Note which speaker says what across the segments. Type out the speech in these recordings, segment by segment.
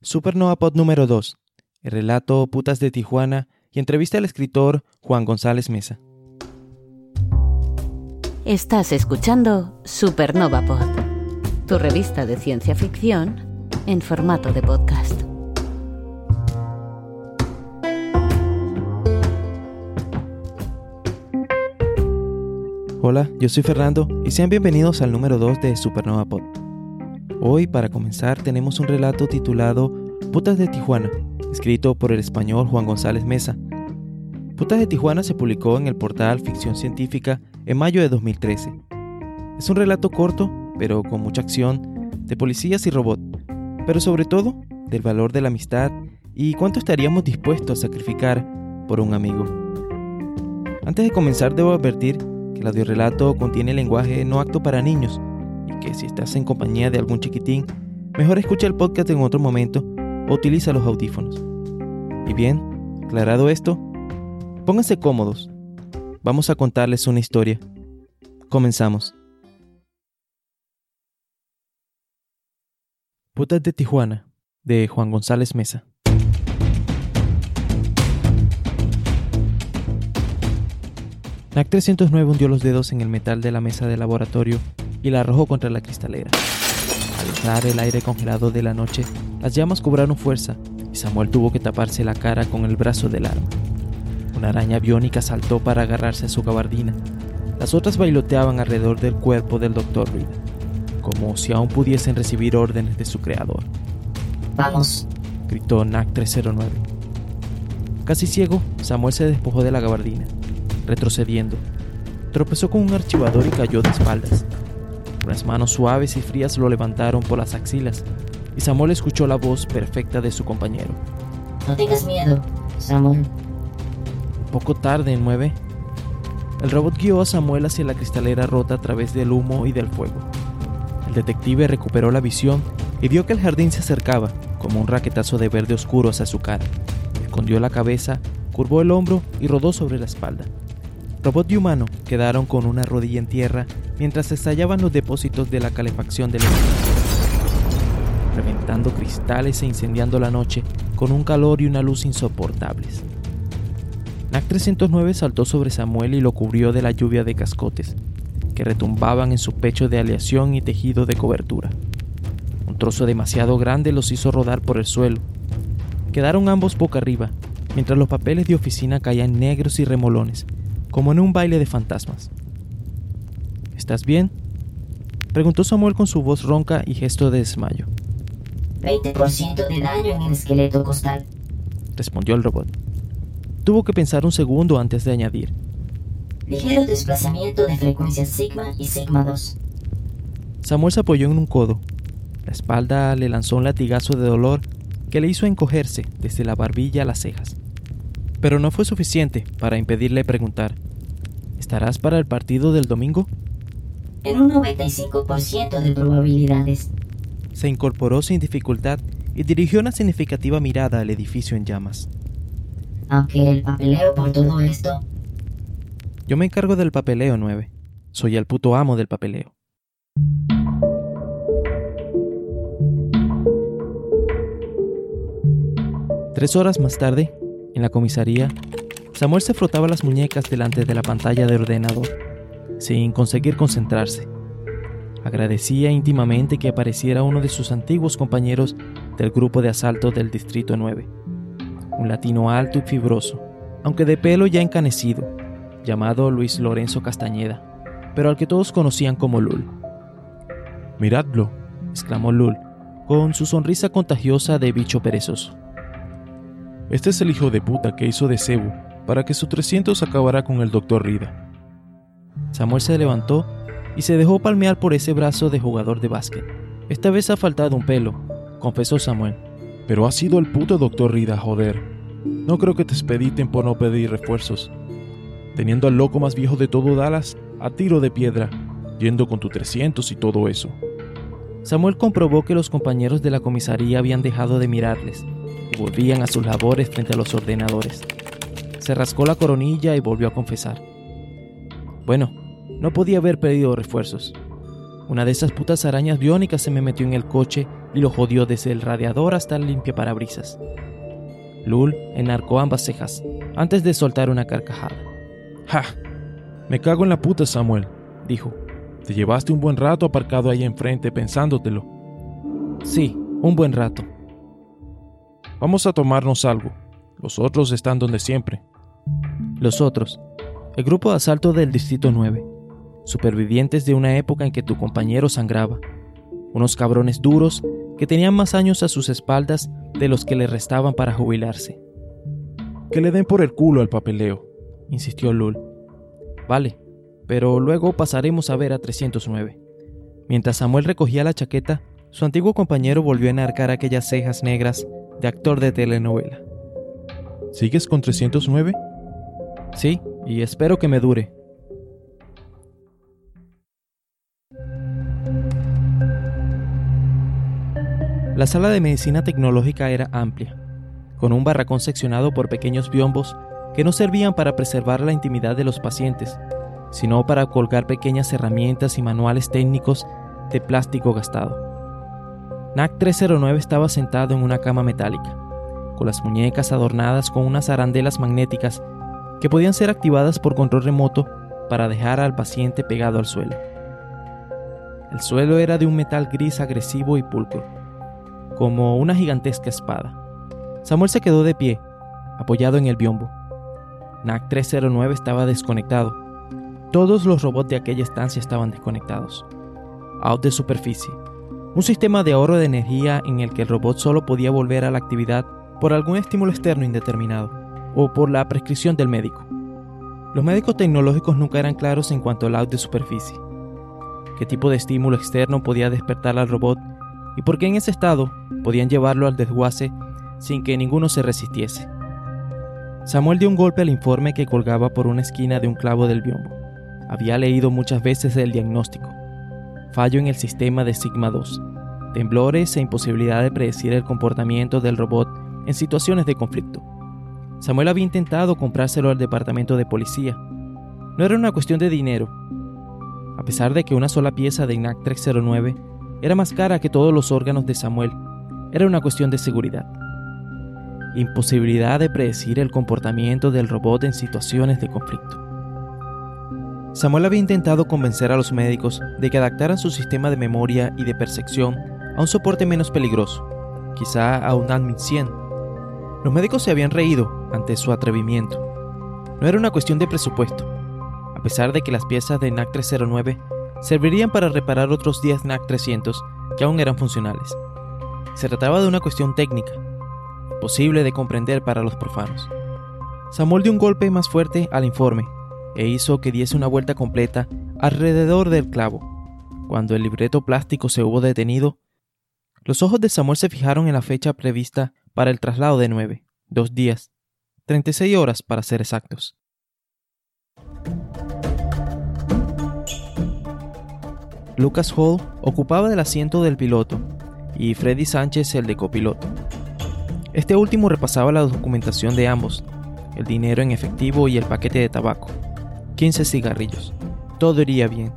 Speaker 1: Supernova Pod número 2, el relato Putas de Tijuana y entrevista al escritor Juan González Mesa.
Speaker 2: Estás escuchando Supernova Pod, tu revista de ciencia ficción en formato de podcast.
Speaker 1: Hola, yo soy Fernando y sean bienvenidos al número 2 de Supernova Pod. Hoy, para comenzar, tenemos un relato titulado Putas de Tijuana, escrito por el español Juan González Mesa. Putas de Tijuana se publicó en el portal Ficción Científica en mayo de 2013. Es un relato corto, pero con mucha acción, de policías y robots, pero sobre todo del valor de la amistad y cuánto estaríamos dispuestos a sacrificar por un amigo. Antes de comenzar debo advertir que el audiorelato contiene lenguaje no apto para niños que si estás en compañía de algún chiquitín, mejor escucha el podcast en otro momento o utiliza los audífonos. Y bien, aclarado esto, pónganse cómodos. Vamos a contarles una historia. Comenzamos. Putas de Tijuana, de Juan González Mesa. NAC 309 hundió los dedos en el metal de la mesa de laboratorio y la arrojó contra la cristalera. Al entrar el aire congelado de la noche, las llamas cobraron fuerza y Samuel tuvo que taparse la cara con el brazo del arma. Una araña biónica saltó para agarrarse a su gabardina. Las otras bailoteaban alrededor del cuerpo del Dr. Reed, como si aún pudiesen recibir órdenes de su creador.
Speaker 3: Vamos,
Speaker 1: gritó NAC 309. Casi ciego, Samuel se despojó de la gabardina, retrocediendo. Tropezó con un archivador y cayó de espaldas. Unas manos suaves y frías lo levantaron por las axilas, y Samuel escuchó la voz perfecta de su compañero.
Speaker 3: no tengas miedo, Samuel.
Speaker 1: Poco tarde, en 9. El robot guió a Samuel hacia la cristalera rota a través del humo y del fuego. El detective recuperó la visión y vio que el jardín se acercaba, como un raquetazo de verde oscuro hacia su cara. Escondió la cabeza, curvó el hombro y rodó sobre la espalda. Robot y humano quedaron con una rodilla en tierra mientras estallaban los depósitos de la calefacción del edificio, reventando cristales e incendiando la noche con un calor y una luz insoportables. NAC 309 saltó sobre Samuel y lo cubrió de la lluvia de cascotes, que retumbaban en su pecho de aleación y tejido de cobertura. Un trozo demasiado grande los hizo rodar por el suelo. Quedaron ambos boca arriba, mientras los papeles de oficina caían negros y remolones, como en un baile de fantasmas. ¿Estás bien? Preguntó Samuel con su voz ronca y gesto de desmayo.
Speaker 3: 20% de daño en el esqueleto costal.
Speaker 1: Respondió el robot. Tuvo que pensar un segundo antes de añadir.
Speaker 3: Ligero desplazamiento de frecuencias sigma y sigma 2.
Speaker 1: Samuel se apoyó en un codo. La espalda le lanzó un latigazo de dolor que le hizo encogerse desde la barbilla a las cejas. Pero no fue suficiente para impedirle preguntar. ¿Estarás para el partido del domingo?
Speaker 3: En un 95% de probabilidades.
Speaker 1: Se incorporó sin dificultad y dirigió una significativa mirada al edificio en llamas.
Speaker 3: Aunque el papeleo por todo esto,
Speaker 1: Yo me encargo del papeleo 9. Soy el puto amo del papeleo. Tres horas más tarde, en la comisaría, Samuel se frotaba las muñecas delante de la pantalla de ordenador, sin conseguir concentrarse. Agradecía íntimamente que apareciera uno de sus antiguos compañeros del grupo de asalto del Distrito 9, un latino alto y fibroso, aunque de pelo ya encanecido, llamado Luis Lorenzo Castañeda, pero al que todos conocían como Lul. Miradlo, exclamó Lul, con su sonrisa contagiosa de bicho perezoso. Este es el hijo de puta que hizo de Cebu para que su 300 acabara con el doctor Rida. Samuel se levantó y se dejó palmear por ese brazo de jugador de básquet. Esta vez ha faltado un pelo, confesó Samuel. Pero ha sido el puto doctor Rida, joder. No creo que te expediten por no pedir refuerzos. Teniendo al loco más viejo de todo Dallas a tiro de piedra, yendo con tu 300 y todo eso. Samuel comprobó que los compañeros de la comisaría habían dejado de mirarles y volvían a sus labores frente a los ordenadores. Se rascó la coronilla y volvió a confesar. Bueno, no podía haber pedido refuerzos. Una de esas putas arañas biónicas se me metió en el coche y lo jodió desde el radiador hasta el limpiaparabrisas. Lul enarcó ambas cejas antes de soltar una carcajada.
Speaker 4: ¡Ja! Me cago en la puta, Samuel, dijo. Te llevaste un buen rato aparcado ahí enfrente pensándotelo.
Speaker 1: Sí, un buen rato.
Speaker 4: Vamos a tomarnos algo. Los otros están donde siempre.
Speaker 1: Los otros. El grupo de asalto del Distrito 9. Supervivientes de una época en que tu compañero sangraba. Unos cabrones duros que tenían más años a sus espaldas de los que le restaban para jubilarse.
Speaker 4: Que le den por el culo al papeleo, insistió Lul.
Speaker 1: Vale, pero luego pasaremos a ver a 309. Mientras Samuel recogía la chaqueta, su antiguo compañero volvió a enarcar aquellas cejas negras de actor de telenovela.
Speaker 4: ¿Sigues con 309?
Speaker 1: Sí, y espero que me dure. La sala de medicina tecnológica era amplia, con un barracón seccionado por pequeños biombos que no servían para preservar la intimidad de los pacientes, sino para colgar pequeñas herramientas y manuales técnicos de plástico gastado. NAC 309 estaba sentado en una cama metálica, con las muñecas adornadas con unas arandelas magnéticas que podían ser activadas por control remoto para dejar al paciente pegado al suelo. El suelo era de un metal gris agresivo y pulcro, como una gigantesca espada. Samuel se quedó de pie, apoyado en el biombo. NAC 309 estaba desconectado. Todos los robots de aquella estancia estaban desconectados. Out de superficie. Un sistema de ahorro de energía en el que el robot solo podía volver a la actividad por algún estímulo externo indeterminado o por la prescripción del médico. Los médicos tecnológicos nunca eran claros en cuanto al out de superficie. ¿Qué tipo de estímulo externo podía despertar al robot y por qué en ese estado podían llevarlo al desguace sin que ninguno se resistiese? Samuel dio un golpe al informe que colgaba por una esquina de un clavo del biombo. Había leído muchas veces el diagnóstico. Fallo en el sistema de Sigma 2. Temblores e imposibilidad de predecir el comportamiento del robot en situaciones de conflicto. Samuel había intentado comprárselo al departamento de policía. No era una cuestión de dinero. A pesar de que una sola pieza de INAC 309 era más cara que todos los órganos de Samuel, era una cuestión de seguridad. Imposibilidad de predecir el comportamiento del robot en situaciones de conflicto. Samuel había intentado convencer a los médicos de que adaptaran su sistema de memoria y de percepción a un soporte menos peligroso, quizá a un Admin 100. Los médicos se habían reído ante su atrevimiento. No era una cuestión de presupuesto, a pesar de que las piezas de NAC 309 servirían para reparar otros 10 NAC 300 que aún eran funcionales. Se trataba de una cuestión técnica, imposible de comprender para los profanos. Samuel dio un golpe más fuerte al informe e hizo que diese una vuelta completa alrededor del clavo. Cuando el libreto plástico se hubo detenido, los ojos de Samuel se fijaron en la fecha prevista para el traslado de nueve, dos días, 36 horas para ser exactos. Lucas Hall ocupaba el asiento del piloto y Freddy Sánchez el de copiloto. Este último repasaba la documentación de ambos, el dinero en efectivo y el paquete de tabaco. 15 cigarrillos. Todo iría bien.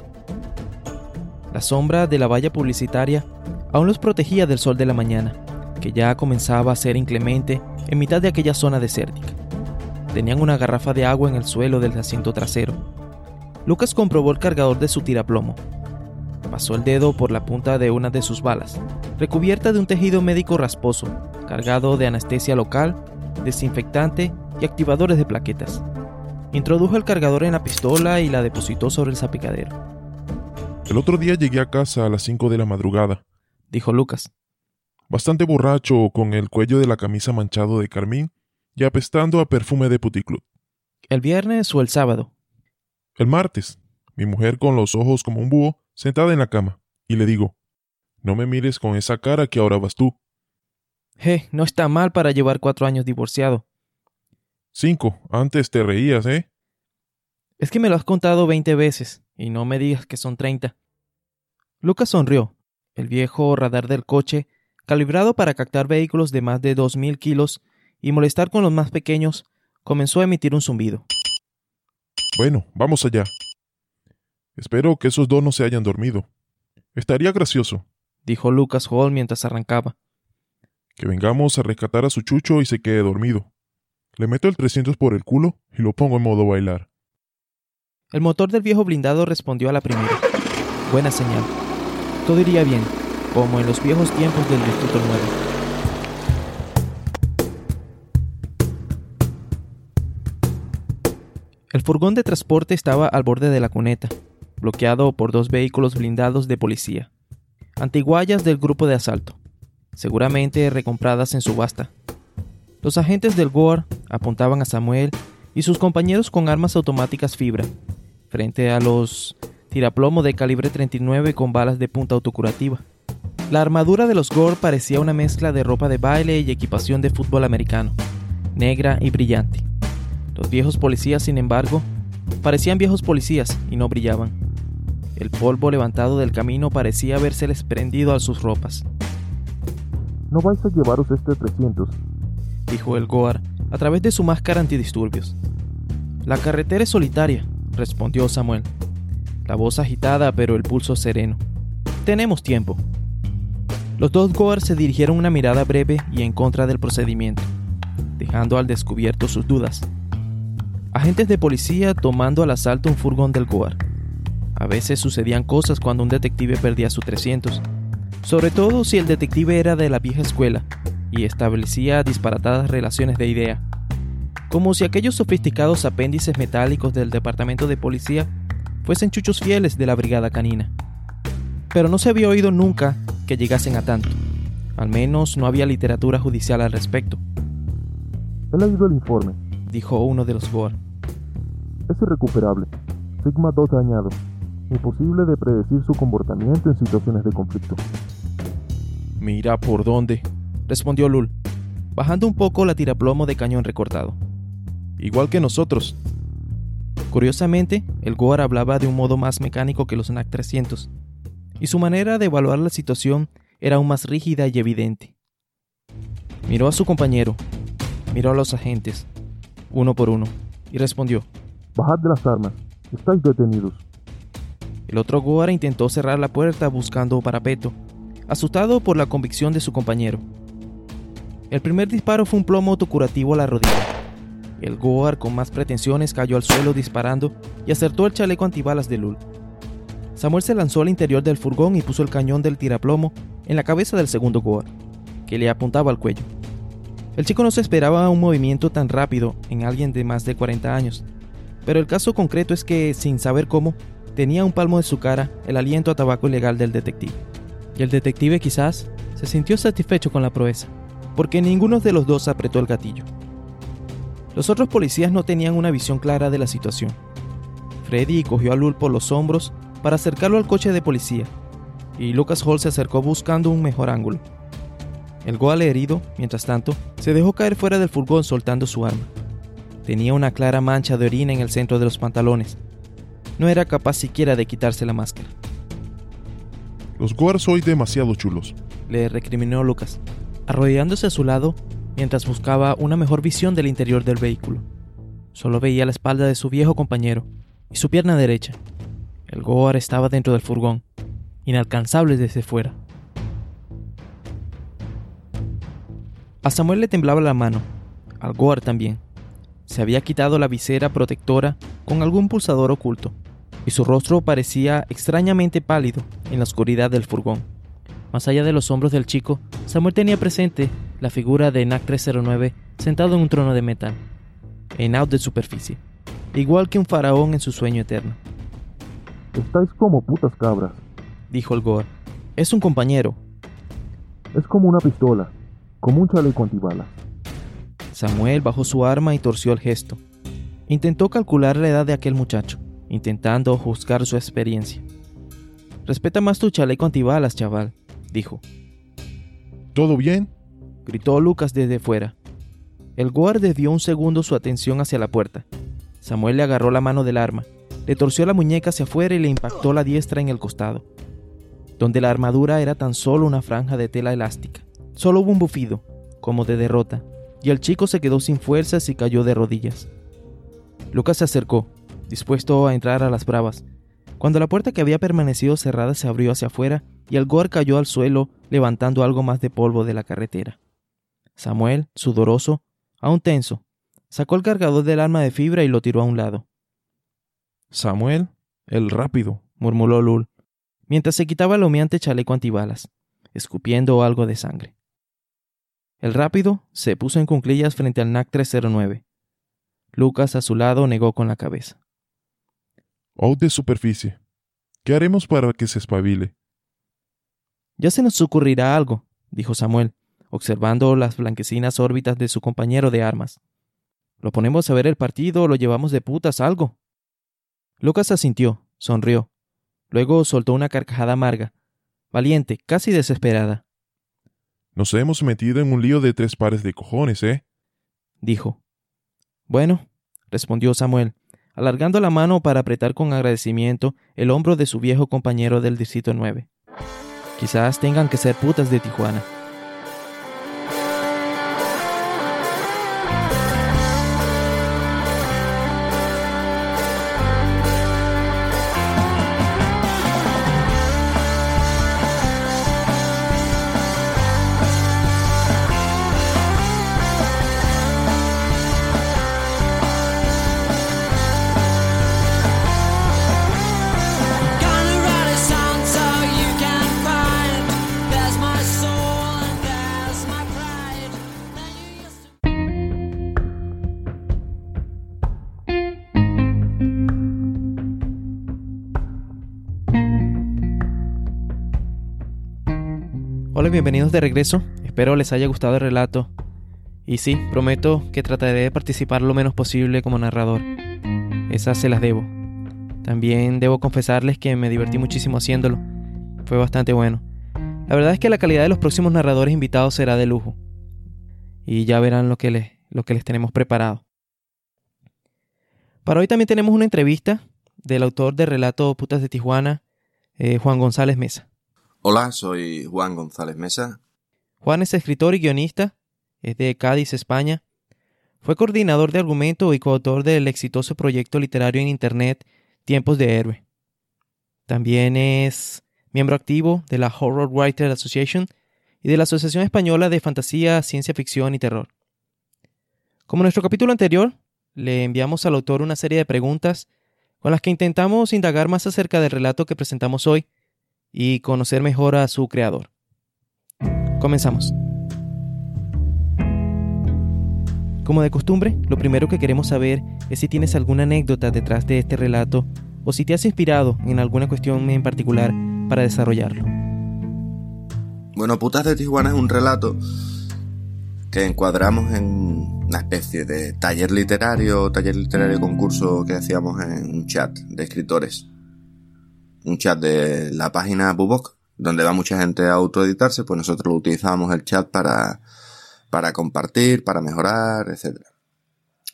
Speaker 1: La sombra de la valla publicitaria aún los protegía del sol de la mañana, que ya comenzaba a ser inclemente en mitad de aquella zona desértica. Tenían una garrafa de agua en el suelo del asiento trasero. Lucas comprobó el cargador de su tiraplomo. Pasó el dedo por la punta de una de sus balas, recubierta de un tejido médico rasposo, cargado de anestesia local, desinfectante y activadores de plaquetas. Introdujo el cargador en la pistola y la depositó sobre el zapicadero.
Speaker 4: El otro día llegué a casa a las 5 de la madrugada,
Speaker 1: dijo Lucas.
Speaker 4: Bastante borracho, con el cuello de la camisa manchado de carmín y apestando a perfume de puticlub.
Speaker 1: ¿El viernes o el sábado?
Speaker 4: El martes. Mi mujer con los ojos como un búho, sentada en la cama, y le digo, no me mires con esa cara que ahora vas tú.
Speaker 1: Je, no está mal para llevar cuatro años divorciado.
Speaker 4: Cinco. Antes te reías, ¿eh?
Speaker 1: Es que me lo has contado veinte veces, y no me digas que son treinta. Lucas sonrió. El viejo radar del coche, calibrado para captar vehículos de más de dos mil kilos y molestar con los más pequeños, comenzó a emitir un zumbido.
Speaker 4: Bueno, vamos allá. Espero que esos dos no se hayan dormido. Estaría gracioso,
Speaker 1: dijo Lucas Hall mientras arrancaba.
Speaker 4: Que vengamos a rescatar a su chucho y se quede dormido. Le meto el 300 por el culo y lo pongo en modo bailar.
Speaker 1: El motor del viejo blindado respondió a la primera. Buena señal. Todo iría bien, como en los viejos tiempos del Distrito 9. El furgón de transporte estaba al borde de la cuneta, bloqueado por dos vehículos blindados de policía, antiguallas del grupo de asalto, seguramente recompradas en subasta. Los agentes del GOR apuntaban a Samuel y sus compañeros con armas automáticas fibra, frente a los tiraplomo de calibre 39 con balas de punta autocurativa. La armadura de los Gore parecía una mezcla de ropa de baile y equipación de fútbol americano, negra y brillante. Los viejos policías, sin embargo, parecían viejos policías y no brillaban. El polvo levantado del camino parecía habérseles prendido a sus ropas.
Speaker 5: No vais a llevaros este 300,
Speaker 1: dijo el Goar a través de su máscara antidisturbios. La carretera es solitaria, respondió Samuel, la voz agitada pero el pulso sereno. Tenemos tiempo. Los dos Goar se dirigieron una mirada breve y en contra del procedimiento, dejando al descubierto sus dudas. Agentes de policía tomando al asalto un furgón del Goar. A veces sucedían cosas cuando un detective perdía su 300, sobre todo si el detective era de la vieja escuela y establecía disparatadas relaciones de idea como si aquellos sofisticados apéndices metálicos del departamento de policía fuesen chuchos fieles de la brigada canina. Pero no se había oído nunca que llegasen a tanto. Al menos no había literatura judicial al respecto.
Speaker 5: He leído el informe,
Speaker 1: dijo uno de los Gore.
Speaker 5: Es irrecuperable. Sigma 2 dañado. Imposible de predecir su comportamiento en situaciones de conflicto.
Speaker 1: Mira por dónde, respondió Lul, bajando un poco la tiraplomo de cañón recortado igual que nosotros. Curiosamente, el Goar hablaba de un modo más mecánico que los NAC 300, y su manera de evaluar la situación era aún más rígida y evidente. Miró a su compañero, miró a los agentes, uno por uno, y respondió:
Speaker 5: Bajad de las armas, estáis detenidos.
Speaker 1: El otro Goar intentó cerrar la puerta buscando parapeto, asustado por la convicción de su compañero. El primer disparo fue un plomo autocurativo a la rodilla el Goar con más pretensiones cayó al suelo disparando y acertó el chaleco antibalas de Lul. Samuel se lanzó al interior del furgón y puso el cañón del tiraplomo en la cabeza del segundo Goar, que le apuntaba al cuello. El chico no se esperaba un movimiento tan rápido en alguien de más de 40 años, pero el caso concreto es que, sin saber cómo, tenía un palmo de su cara el aliento a tabaco ilegal del detective. Y el detective quizás se sintió satisfecho con la proeza, porque ninguno de los dos apretó el gatillo. Los otros policías no tenían una visión clara de la situación. Freddy cogió a Lul por los hombros para acercarlo al coche de policía, y Lucas Hall se acercó buscando un mejor ángulo. El Goal herido, mientras tanto, se dejó caer fuera del furgón soltando su arma. Tenía una clara mancha de orina en el centro de los pantalones. No era capaz siquiera de quitarse la máscara.
Speaker 4: Los Goar soy demasiado chulos,
Speaker 1: le recriminó Lucas, arrodillándose a su lado mientras buscaba una mejor visión del interior del vehículo. Solo veía la espalda de su viejo compañero y su pierna derecha. El Goar estaba dentro del furgón, inalcanzable desde fuera. A Samuel le temblaba la mano, al Goar también. Se había quitado la visera protectora con algún pulsador oculto, y su rostro parecía extrañamente pálido en la oscuridad del furgón. Más allá de los hombros del chico, Samuel tenía presente la figura de NAC 309 sentado en un trono de metal, en out de superficie, igual que un faraón en su sueño eterno.
Speaker 5: Estáis como putas cabras,
Speaker 1: dijo el Gore. Es un compañero.
Speaker 5: Es como una pistola, como un chaleco antibalas.
Speaker 1: Samuel bajó su arma y torció el gesto. Intentó calcular la edad de aquel muchacho, intentando juzgar su experiencia. Respeta más tu chaleco antibalas, chaval, dijo.
Speaker 4: ¿Todo bien?
Speaker 1: gritó Lucas desde fuera. El guardia dio un segundo su atención hacia la puerta. Samuel le agarró la mano del arma, le torció la muñeca hacia afuera y le impactó la diestra en el costado, donde la armadura era tan solo una franja de tela elástica. Solo hubo un bufido, como de derrota, y el chico se quedó sin fuerzas y cayó de rodillas. Lucas se acercó, dispuesto a entrar a las bravas, cuando la puerta que había permanecido cerrada se abrió hacia afuera y el Gore cayó al suelo levantando algo más de polvo de la carretera. Samuel, sudoroso, aún tenso, sacó el cargador del arma de fibra y lo tiró a un lado.
Speaker 4: Samuel, el rápido,
Speaker 1: murmuró Lul, mientras se quitaba el humeante chaleco antibalas, escupiendo algo de sangre. El rápido se puso en cunclillas frente al NAC 309. Lucas a su lado negó con la cabeza.
Speaker 4: Out de superficie. ¿Qué haremos para que se espabile?
Speaker 1: Ya se nos ocurrirá algo, dijo Samuel, observando las blanquecinas órbitas de su compañero de armas. ¿Lo ponemos a ver el partido o lo llevamos de putas algo? Lucas asintió, sonrió. Luego soltó una carcajada amarga, valiente, casi desesperada.
Speaker 4: Nos hemos metido en un lío de tres pares de cojones, ¿eh?
Speaker 1: dijo. Bueno, respondió Samuel, alargando la mano para apretar con agradecimiento el hombro de su viejo compañero del Distrito 9. Quizás tengan que ser putas de Tijuana. Hola bienvenidos de regreso. Espero les haya gustado el relato. Y sí, prometo que trataré de participar lo menos posible como narrador. Esas se las debo. También debo confesarles que me divertí muchísimo haciéndolo. Fue bastante bueno. La verdad es que la calidad de los próximos narradores invitados será de lujo. Y ya verán lo que les, lo que les tenemos preparado. Para hoy también tenemos una entrevista del autor del relato Putas de Tijuana, eh, Juan González Mesa.
Speaker 6: Hola, soy Juan González Mesa.
Speaker 1: Juan es escritor y guionista, es de Cádiz, España. Fue coordinador de argumento y coautor del exitoso proyecto literario en Internet Tiempos de Héroe. También es miembro activo de la Horror Writer Association y de la Asociación Española de Fantasía, Ciencia Ficción y Terror. Como en nuestro capítulo anterior, le enviamos al autor una serie de preguntas con las que intentamos indagar más acerca del relato que presentamos hoy y conocer mejor a su creador. Comenzamos. Como de costumbre, lo primero que queremos saber es si tienes alguna anécdota detrás de este relato o si te has inspirado en alguna cuestión en particular para desarrollarlo.
Speaker 6: Bueno, Putas de Tijuana es un relato que encuadramos en una especie de taller literario, taller literario concurso que hacíamos en un chat de escritores un chat de la página Bubok, donde va mucha gente a autoeditarse, pues nosotros utilizamos el chat para, para compartir, para mejorar, etc.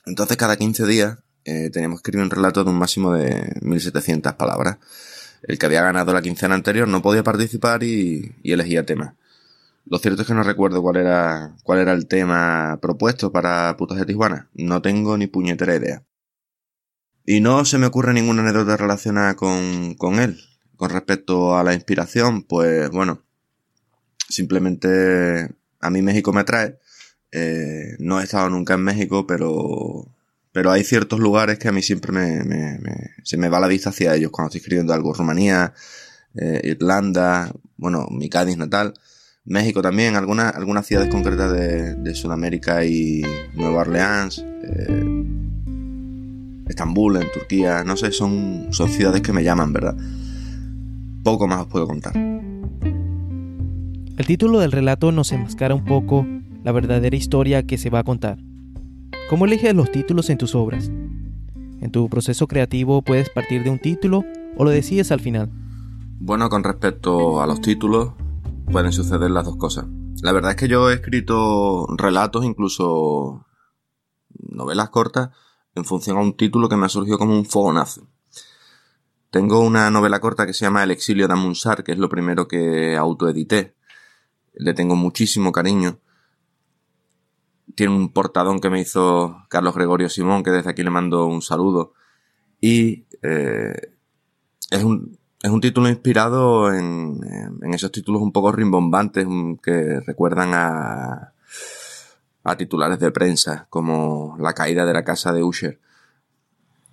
Speaker 6: Entonces cada 15 días eh, teníamos que escribir un relato de un máximo de 1700 palabras. El que había ganado la quincena anterior no podía participar y, y elegía tema. Lo cierto es que no recuerdo cuál era, cuál era el tema propuesto para Putas de Tijuana. No tengo ni puñetera idea. Y no se me ocurre ninguna anécdota relacionada con, con él. Con respecto a la inspiración, pues bueno, simplemente a mí México me atrae. Eh, no he estado nunca en México, pero, pero hay ciertos lugares que a mí siempre me, se me va la vista hacia ellos cuando estoy escribiendo algo. Rumanía, eh, Irlanda, bueno, mi Cádiz natal. México también, algunas, algunas ciudades concretas de, de Sudamérica y Nueva Orleans. Eh, Estambul, en Turquía, no sé, son, son ciudades que me llaman, ¿verdad? Poco más os puedo contar.
Speaker 1: El título del relato nos enmascara un poco la verdadera historia que se va a contar. ¿Cómo eliges los títulos en tus obras? ¿En tu proceso creativo puedes partir de un título o lo decides al final?
Speaker 6: Bueno, con respecto a los títulos, pueden suceder las dos cosas. La verdad es que yo he escrito relatos, incluso novelas cortas, en función a un título que me ha surgido como un fogonazo. Tengo una novela corta que se llama El exilio de Amunsar, que es lo primero que autoedité. Le tengo muchísimo cariño. Tiene un portadón que me hizo Carlos Gregorio Simón, que desde aquí le mando un saludo. Y eh, es un, es un título inspirado en, en esos títulos un poco rimbombantes que recuerdan a, a titulares de prensa, como la caída de la casa de Usher.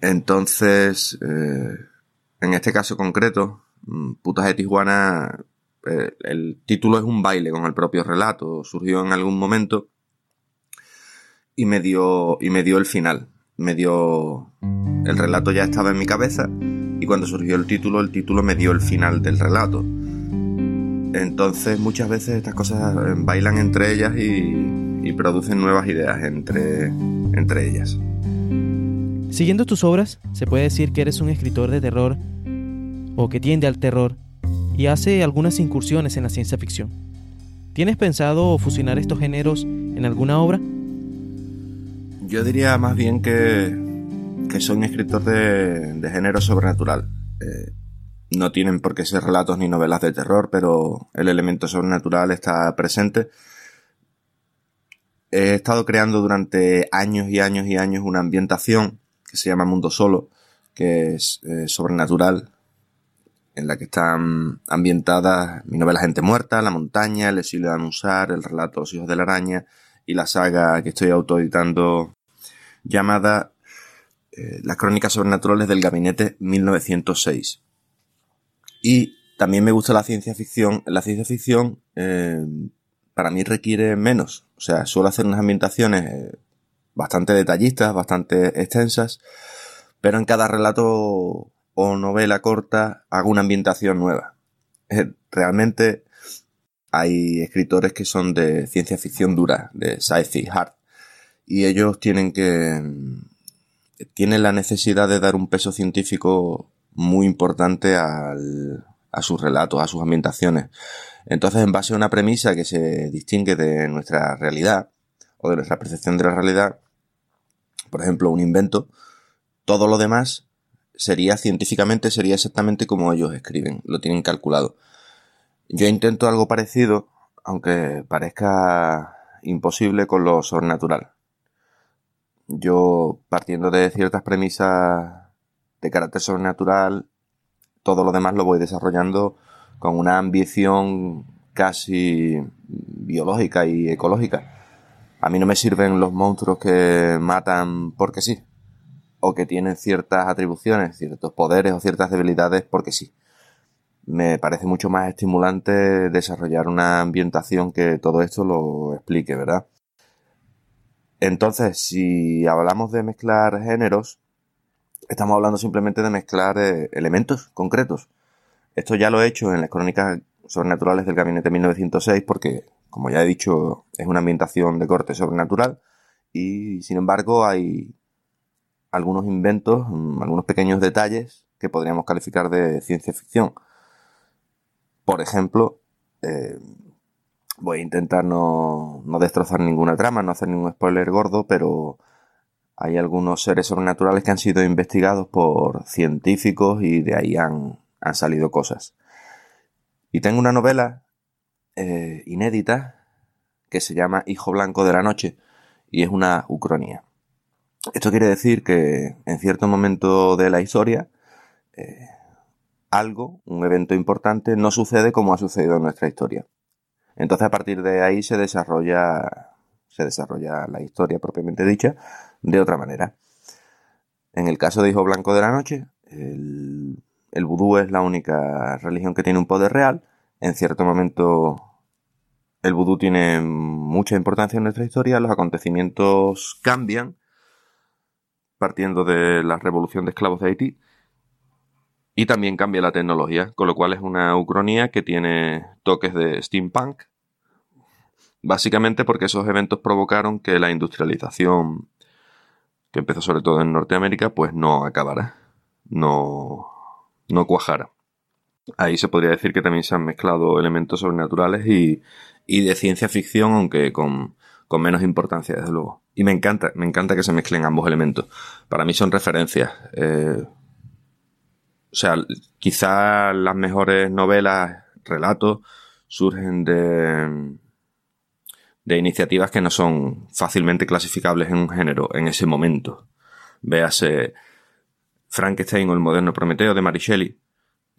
Speaker 6: Entonces, eh, en este caso concreto, mm, Putas de Tijuana, eh, el título es un baile con el propio relato, surgió en algún momento y me dio, y me dio el final. Me dio, el relato ya estaba en mi cabeza y cuando surgió el título, el título me dio el final del relato. Entonces muchas veces estas cosas eh, bailan entre ellas y, producen nuevas ideas entre, entre ellas.
Speaker 1: Siguiendo tus obras, se puede decir que eres un escritor de terror o que tiende al terror y hace algunas incursiones en la ciencia ficción. ¿Tienes pensado fusionar estos géneros en alguna obra?
Speaker 6: Yo diría más bien que, que soy un escritor de, de género sobrenatural. Eh, no tienen por qué ser relatos ni novelas de terror, pero el elemento sobrenatural está presente. He estado creando durante años y años y años una ambientación que se llama Mundo Solo, que es eh, sobrenatural, en la que están ambientadas mi novela Gente Muerta, La Montaña, El exilio de Anusar, el relato Los hijos de la araña y la saga que estoy autoeditando llamada eh, Las crónicas sobrenaturales del gabinete 1906. Y también me gusta la ciencia ficción. La ciencia ficción eh, para mí requiere menos. O sea, suelo hacer unas ambientaciones bastante detallistas, bastante extensas, pero en cada relato o novela corta hago una ambientación nueva. Realmente hay escritores que son de ciencia ficción dura, de sci-fi hard, y ellos tienen que tienen la necesidad de dar un peso científico muy importante a sus relatos, a sus ambientaciones. Entonces, en base a una premisa que se distingue de nuestra realidad o de nuestra percepción de la realidad, por ejemplo, un invento, todo lo demás sería científicamente sería exactamente como ellos escriben, lo tienen calculado. Yo intento algo parecido, aunque parezca imposible con lo sobrenatural. Yo, partiendo de ciertas premisas de carácter sobrenatural, todo lo demás lo voy desarrollando con una ambición casi biológica y ecológica. A mí no me sirven los monstruos que matan porque sí, o que tienen ciertas atribuciones, ciertos poderes o ciertas debilidades porque sí. Me parece mucho más estimulante desarrollar una ambientación que todo esto lo explique, ¿verdad? Entonces, si hablamos de mezclar géneros, estamos hablando simplemente de mezclar eh, elementos concretos. Esto ya lo he hecho en las crónicas sobrenaturales del Gabinete 1906 porque, como ya he dicho, es una ambientación de corte sobrenatural y, sin embargo, hay algunos inventos, mm, algunos pequeños detalles que podríamos calificar de ciencia ficción. Por ejemplo, eh, voy a intentar no, no destrozar ninguna trama, no hacer ningún spoiler gordo, pero hay algunos seres sobrenaturales que han sido investigados por científicos y de ahí han, han salido cosas. Y tengo una novela eh, inédita que se llama Hijo Blanco de la Noche y es una ucronía. Esto quiere decir que en cierto momento de la historia eh, algo, un evento importante, no sucede como ha sucedido en nuestra historia. Entonces a partir de ahí se desarrolla, se desarrolla la historia propiamente dicha de otra manera. En el caso de Hijo Blanco de la Noche, el, el vudú es la única religión que tiene un poder real. En cierto momento el vudú tiene mucha importancia en nuestra historia, los acontecimientos cambian, partiendo de la revolución de esclavos de Haití, y también cambia la tecnología, con lo cual es una ucronía que tiene toques de steampunk. Básicamente porque esos eventos provocaron que la industrialización, que empezó sobre todo en Norteamérica, pues no acabara, no, no cuajara. Ahí se podría decir que también se han mezclado elementos sobrenaturales y, y de ciencia ficción, aunque con, con menos importancia, desde luego. Y me encanta, me encanta que se mezclen ambos elementos. Para mí son referencias. Eh, o sea, quizá las mejores novelas, relatos, surgen de, de iniciativas que no son fácilmente clasificables en un género en ese momento. Véase Frankenstein o el moderno Prometeo de Mary Shelley,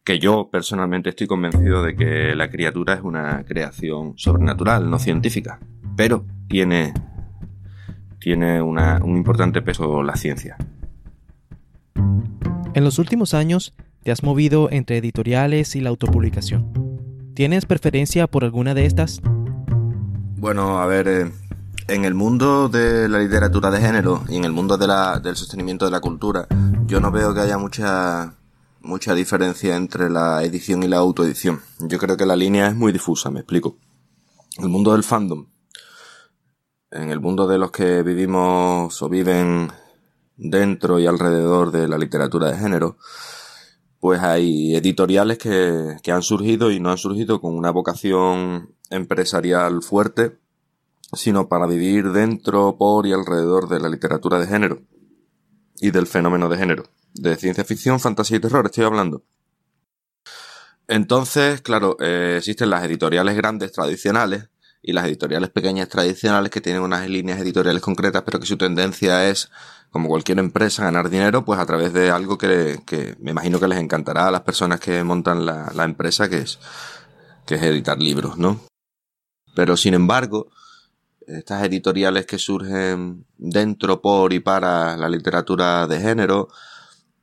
Speaker 6: que yo personalmente estoy convencido de que la criatura es una creación sobrenatural, no científica, pero tiene, tiene una- un importante peso la ciencia.
Speaker 1: En los últimos años te has movido entre editoriales y la autopublicación. ¿Tienes preferencia por alguna de estas?
Speaker 6: Bueno, a ver, eh, en el mundo de la literatura de género y en el mundo de la- del sostenimiento de la cultura, yo no veo que haya mucha, mucha diferencia entre la edición y la autoedición. Yo creo que la línea es muy difusa, me explico. El mundo del fandom, en el mundo de los que vivimos o viven dentro y alrededor de la literatura de género, pues hay editoriales que, que han surgido y no han surgido con una vocación empresarial fuerte, sino para vivir dentro, por y alrededor de la literatura de género y del fenómeno de género. De ciencia ficción, fantasía y terror estoy hablando. Entonces, claro, eh, existen las editoriales grandes tradicionales y las editoriales pequeñas tradicionales que tienen unas líneas editoriales concretas, pero que su tendencia es, como cualquier empresa, ganar dinero, pues a través de algo que, que me imagino que les encantará a las personas que montan la, la empresa, que es, que es editar libros, ¿no? Pero sin embargo, estas editoriales que surgen dentro, por y para la literatura de género,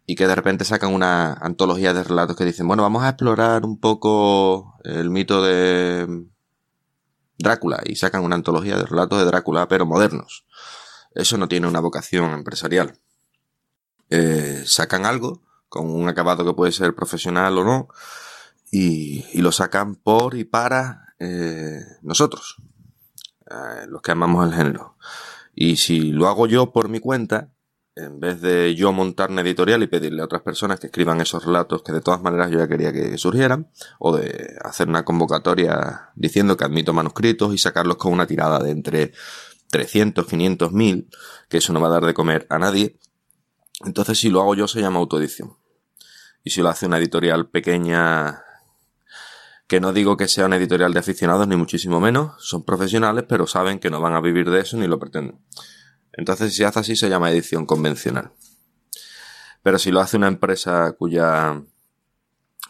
Speaker 6: y que de repente sacan una antología de relatos que dicen, bueno, vamos a explorar un poco el mito de Drácula, y sacan una antología de relatos de Drácula, pero modernos. Eso no tiene una vocación empresarial. Eh, sacan algo con un acabado que puede ser profesional o no, y, lo sacan por y para eh, nosotros, eh, los que amamos el género. Y si lo hago yo por mi cuenta, en vez de yo montar una editorial y pedirle a otras personas que escriban esos relatos que de todas maneras yo ya quería que surgieran, o de hacer una convocatoria diciendo que admito manuscritos y sacarlos con una tirada de entre 300, 500, 1000, que eso no va a dar de comer a nadie, entonces si lo hago yo se llama autoedición. Y si lo hace una editorial pequeña que no digo que sea una editorial de aficionados, ni muchísimo menos, son profesionales, pero saben que no van a vivir de eso ni lo pretenden. Entonces, si hace así, se llama edición convencional. Pero si lo hace una empresa cuya,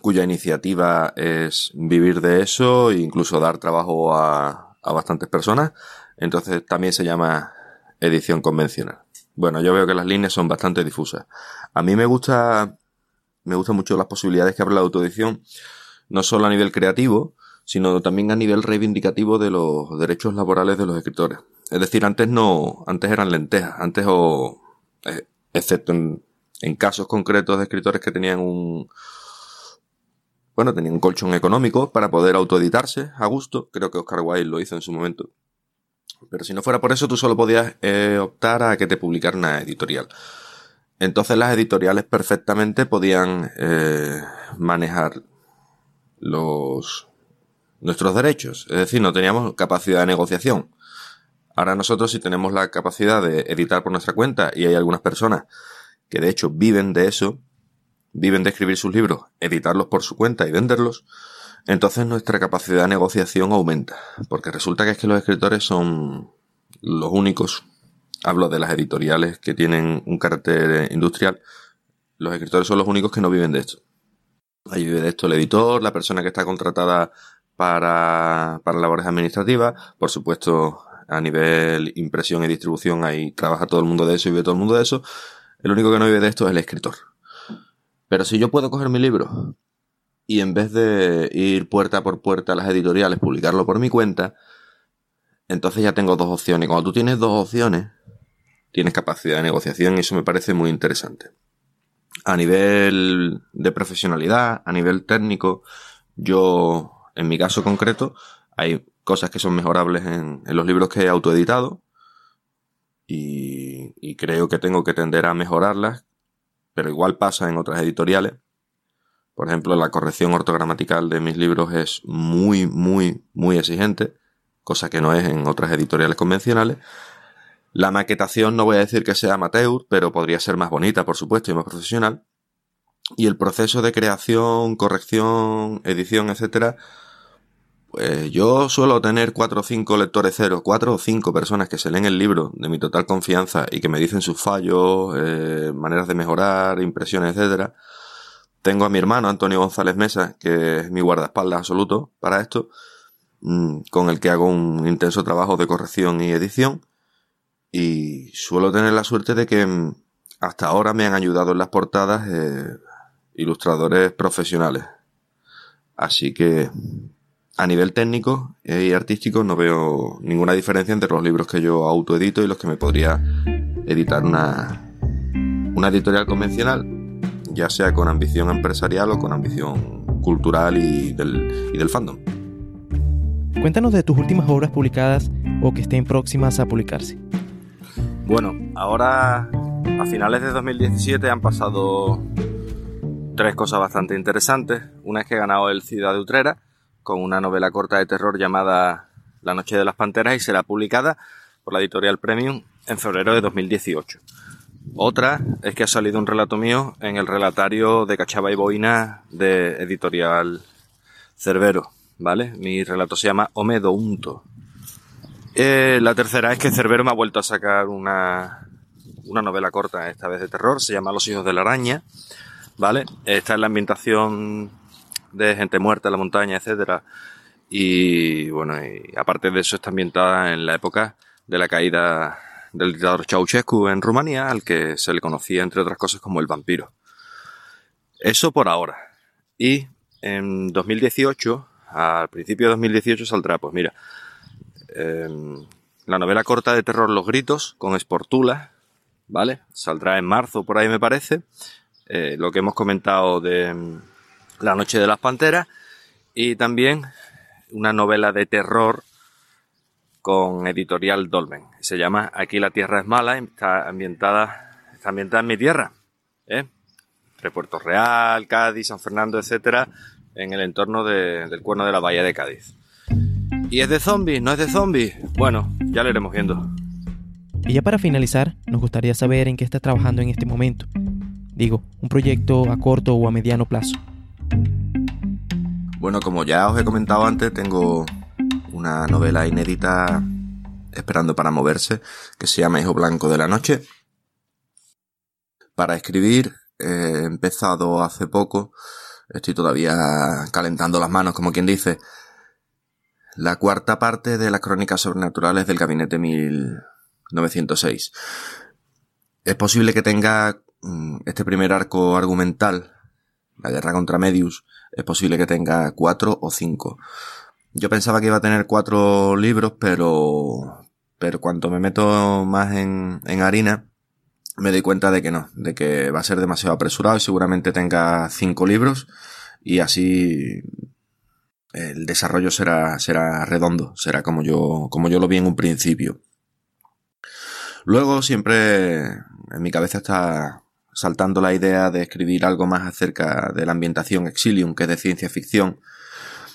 Speaker 6: cuya iniciativa es vivir de eso e incluso dar trabajo a, a bastantes personas, entonces también se llama edición convencional. Bueno, yo veo que las líneas son bastante difusas. A mí me gusta, me gustan mucho las posibilidades que abre la autoedición, no solo a nivel creativo, sino también a nivel reivindicativo de los derechos laborales de los escritores. Es decir, antes no, antes eran lentejas, antes o, eh, excepto en, en casos concretos de escritores que tenían un, bueno, tenían un colchón económico para poder autoeditarse a gusto. Creo que Oscar Wilde lo hizo en su momento. Pero si no fuera por eso, tú solo podías eh, optar a que te publicara una editorial. Entonces las editoriales perfectamente podían eh, manejar los nuestros derechos. Es decir, no teníamos capacidad de negociación. Ahora nosotros sí tenemos la capacidad de editar por nuestra cuenta y hay algunas personas que de hecho viven de eso, viven de escribir sus libros, editarlos por su cuenta y venderlos, entonces nuestra capacidad de negociación aumenta. Porque resulta que es que los escritores son los únicos, hablo de las editoriales que tienen un carácter industrial, los escritores son los únicos que no viven de esto. Ahí vive de esto el editor, la persona que está contratada para, para labores administrativas, por supuesto a nivel impresión y distribución ahí trabaja todo el mundo de eso y vive todo el mundo de eso. El único que no vive de esto es el escritor. Pero si yo puedo coger mi libro y en vez de ir puerta por puerta a las editoriales, publicarlo por mi cuenta, entonces ya tengo dos opciones. Cuando tú tienes dos opciones, tienes capacidad de negociación y eso me parece muy interesante. A nivel de profesionalidad, a nivel técnico, yo, en mi caso concreto, hay cosas que son mejorables en, en los libros que he autoeditado y, y creo que tengo que tender a mejorarlas, pero igual pasa en otras editoriales. Por ejemplo, la corrección ortogramatical de mis libros es muy, muy, muy exigente, cosa que no es en otras editoriales convencionales. La maquetación no voy a decir que sea amateur, pero podría ser más bonita, por supuesto, y más profesional. Y el proceso de creación, corrección, edición, etcétera, pues yo suelo tener cuatro o cinco lectores cero, cuatro o cinco personas que se leen el libro de mi total confianza y que me dicen sus fallos, eh, maneras de mejorar, impresiones, etcétera. tengo a mi hermano Antonio González Mesa, que es mi guardaespaldas absoluto para esto, mm, con el que hago un intenso trabajo de corrección y edición. Y suelo tener la suerte de que mm, hasta ahora me han ayudado en las portadas eh, ilustradores profesionales. Así que a nivel técnico y artístico no veo ninguna diferencia entre los libros que yo autoedito y los que me podría editar una, una editorial convencional, ya sea con ambición empresarial o con ambición cultural y del, y del fandom.
Speaker 1: Cuéntanos de tus últimas obras publicadas o que estén próximas a publicarse.
Speaker 6: Bueno, ahora a finales de 2017 han pasado tres cosas bastante interesantes. Una es que he ganado el Ciudad de Utrera con una novela corta de terror llamada La Noche de las Panteras y será publicada por la editorial Premium en febrero de 2018. Otra es que ha salido un relato mío en el relatario de Cachaba y Boina de editorial Cerbero, ¿vale? Mi relato se llama Omedo Unto. Eh, la tercera es que Cerbero me ha vuelto a sacar una, una novela corta, esta vez de terror, se llama Los hijos de la araña, ¿vale? Esta es la ambientación de gente muerta en la montaña, etcétera. Y bueno, y aparte de eso está ambientada en la época de la caída del dictador Ceausescu en Rumanía, al que se le conocía entre otras cosas como el vampiro. Eso por ahora. Y en 2018, al principio de 2018 saldrá, pues mira, em, la novela corta de terror Los Gritos con Esportula, ¿vale? Saldrá en marzo por ahí me parece. Eh, lo que hemos comentado de em, La Noche de las Panteras y también una novela de terror con editorial Dolmen. Se llama Aquí la tierra es mala, está ambientada, está ambientada en mi tierra, ¿eh? entre Puerto Real, Cádiz, San Fernando, etcétera, en el entorno del cuerno de la bahía de Cádiz. ¿Y es de zombies? ¿No es de zombies? Bueno, ya lo iremos viendo.
Speaker 1: Y ya para finalizar, nos gustaría saber en qué estás trabajando en este momento. Digo, un proyecto a corto o a mediano plazo.
Speaker 6: Bueno, como ya os he comentado antes, tengo una novela inédita esperando para moverse que se llama Hijo Blanco de la Noche. Para escribir he empezado hace poco, estoy todavía calentando las manos como quien dice, la cuarta parte de las crónicas sobrenaturales del gabinete 1906. Es posible que tenga mm, este primer arco argumental, la guerra contra Medius, es posible que tenga cuatro o cinco. Yo pensaba que iba a tener cuatro libros, pero, pero cuando me meto más en, en harina, me doy cuenta de que no, de que va a ser demasiado apresurado y seguramente tenga cinco libros y así el desarrollo será, será redondo, será como yo, como yo lo vi en un principio. Luego siempre en mi cabeza está saltando la idea de escribir algo más acerca de la ambientación Exilium, que es de ciencia ficción,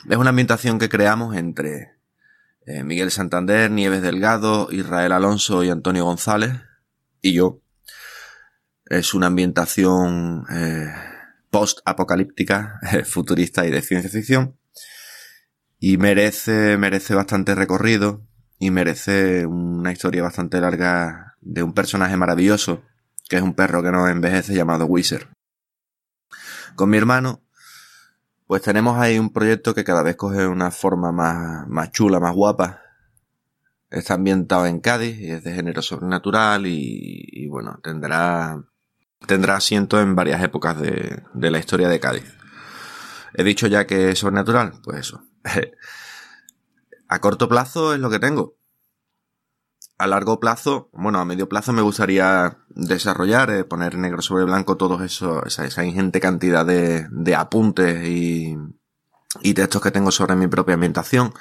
Speaker 6: es una ambientación que creamos entre eh, Miguel Santander, Nieves Delgado, Israel Alonso y Antonio González y yo. Es una ambientación eh, post-apocalíptica, futurista y de ciencia ficción. Y merece, merece bastante recorrido y merece una historia bastante larga de un personaje maravilloso, que es un perro que no envejece llamado Wizard. Con mi hermano pues tenemos ahí un proyecto que cada vez coge una forma más, más chula, más guapa. Está ambientado en Cádiz y es de género sobrenatural y, bueno, tendrá, tendrá asiento en varias épocas de, de la historia de Cádiz. He dicho ya que es sobrenatural, pues eso. a corto plazo es lo que tengo a largo plazo, bueno, a medio plazo me gustaría desarrollar, eh, poner negro sobre blanco todo eso, esa, ingente cantidad de, apuntes y, textos que tengo sobre mi propia ambientación,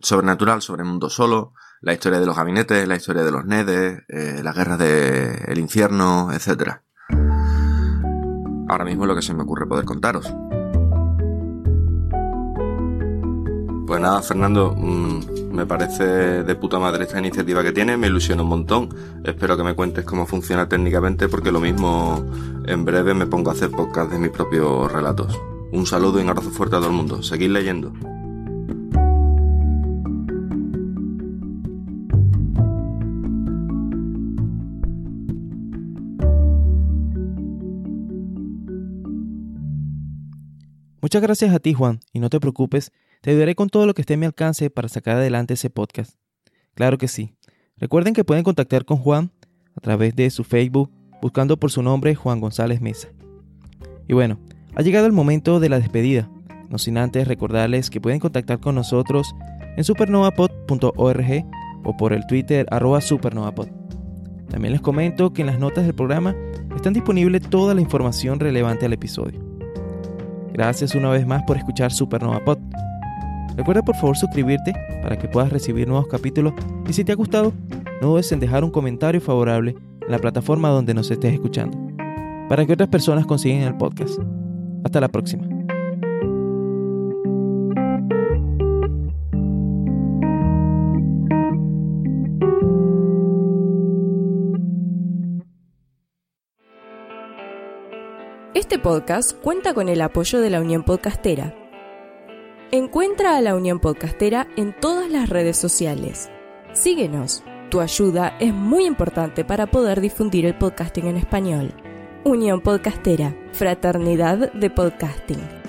Speaker 6: sobrenatural, sobre el mundo solo, la historia de los gabinetes, la historia de los nedes, eh, las guerras del infierno, etc. Ahora mismo es lo que se me ocurre poder contaros. Pues nada, Fernando, mmm, me parece de puta madre esta iniciativa que tiene, me ilusiona un montón. Espero que me cuentes cómo funciona técnicamente porque lo mismo en breve me pongo a hacer podcast de mis propios relatos. Un saludo y un abrazo fuerte a todo el mundo. Seguid leyendo.
Speaker 1: Muchas gracias a ti, Juan, y no te preocupes, te ayudaré con todo lo que esté en mi alcance para sacar adelante ese podcast. Claro que sí. Recuerden que pueden contactar con Juan a través de su Facebook buscando por su nombre Juan González Mesa. Y bueno, ha llegado el momento de la despedida, no sin antes recordarles que pueden contactar con nosotros en supernovapod.org o por el Twitter arroba supernovapod. También les comento que en las notas del programa están disponible toda la información relevante al episodio. Gracias una vez más por escuchar Supernova Pod. Recuerda por favor suscribirte para que puedas recibir nuevos capítulos y si te ha gustado, no dudes en dejar un comentario favorable en la plataforma donde nos estés escuchando, para que otras personas consigan el podcast. Hasta la próxima.
Speaker 7: Este podcast cuenta con el apoyo de la Unión Podcastera. Encuentra a la Unión Podcastera en todas las redes sociales. Síguenos. Tu ayuda es muy importante para poder difundir el podcasting en español. Unión Podcastera, Fraternidad de Podcasting.